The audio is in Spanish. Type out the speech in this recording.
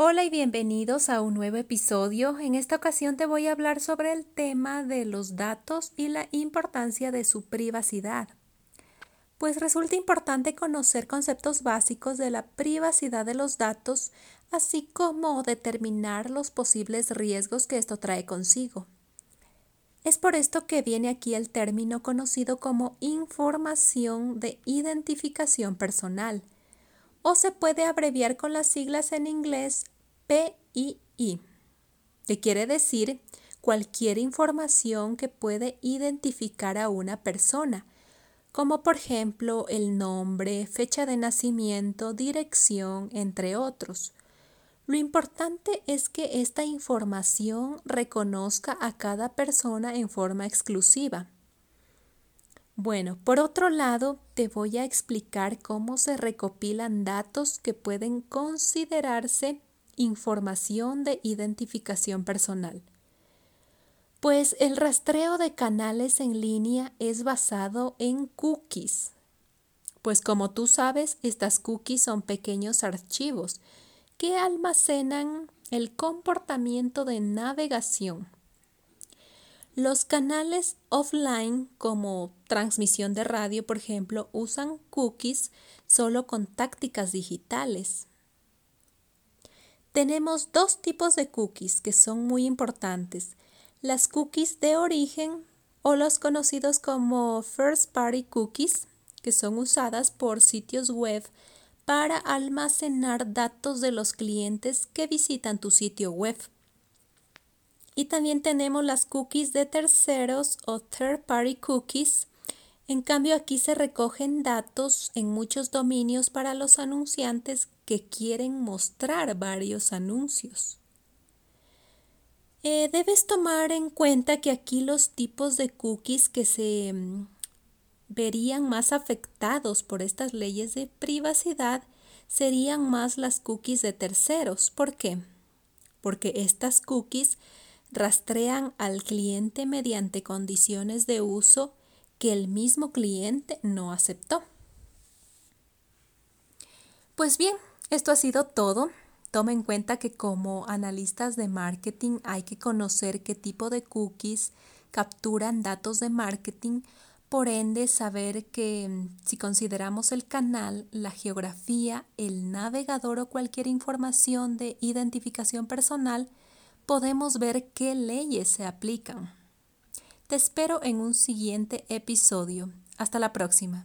Hola y bienvenidos a un nuevo episodio. En esta ocasión te voy a hablar sobre el tema de los datos y la importancia de su privacidad. Pues resulta importante conocer conceptos básicos de la privacidad de los datos, así como determinar los posibles riesgos que esto trae consigo. Es por esto que viene aquí el término conocido como información de identificación personal o se puede abreviar con las siglas en inglés PII, que quiere decir cualquier información que puede identificar a una persona, como por ejemplo el nombre, fecha de nacimiento, dirección, entre otros. Lo importante es que esta información reconozca a cada persona en forma exclusiva bueno, por otro lado, te voy a explicar cómo se recopilan datos que pueden considerarse información de identificación personal. Pues el rastreo de canales en línea es basado en cookies. Pues como tú sabes, estas cookies son pequeños archivos que almacenan el comportamiento de navegación los canales offline como transmisión de radio, por ejemplo, usan cookies solo con tácticas digitales. Tenemos dos tipos de cookies que son muy importantes. Las cookies de origen o los conocidos como first party cookies, que son usadas por sitios web para almacenar datos de los clientes que visitan tu sitio web. Y también tenemos las cookies de terceros o third party cookies. En cambio aquí se recogen datos en muchos dominios para los anunciantes que quieren mostrar varios anuncios. Eh, debes tomar en cuenta que aquí los tipos de cookies que se mm, verían más afectados por estas leyes de privacidad serían más las cookies de terceros. ¿Por qué? Porque estas cookies rastrean al cliente mediante condiciones de uso que el mismo cliente no aceptó. Pues bien, esto ha sido todo. Toma en cuenta que como analistas de marketing hay que conocer qué tipo de cookies capturan datos de marketing, por ende saber que mm, si consideramos el canal, la geografía, el navegador o cualquier información de identificación personal, podemos ver qué leyes se aplican. Te espero en un siguiente episodio. Hasta la próxima.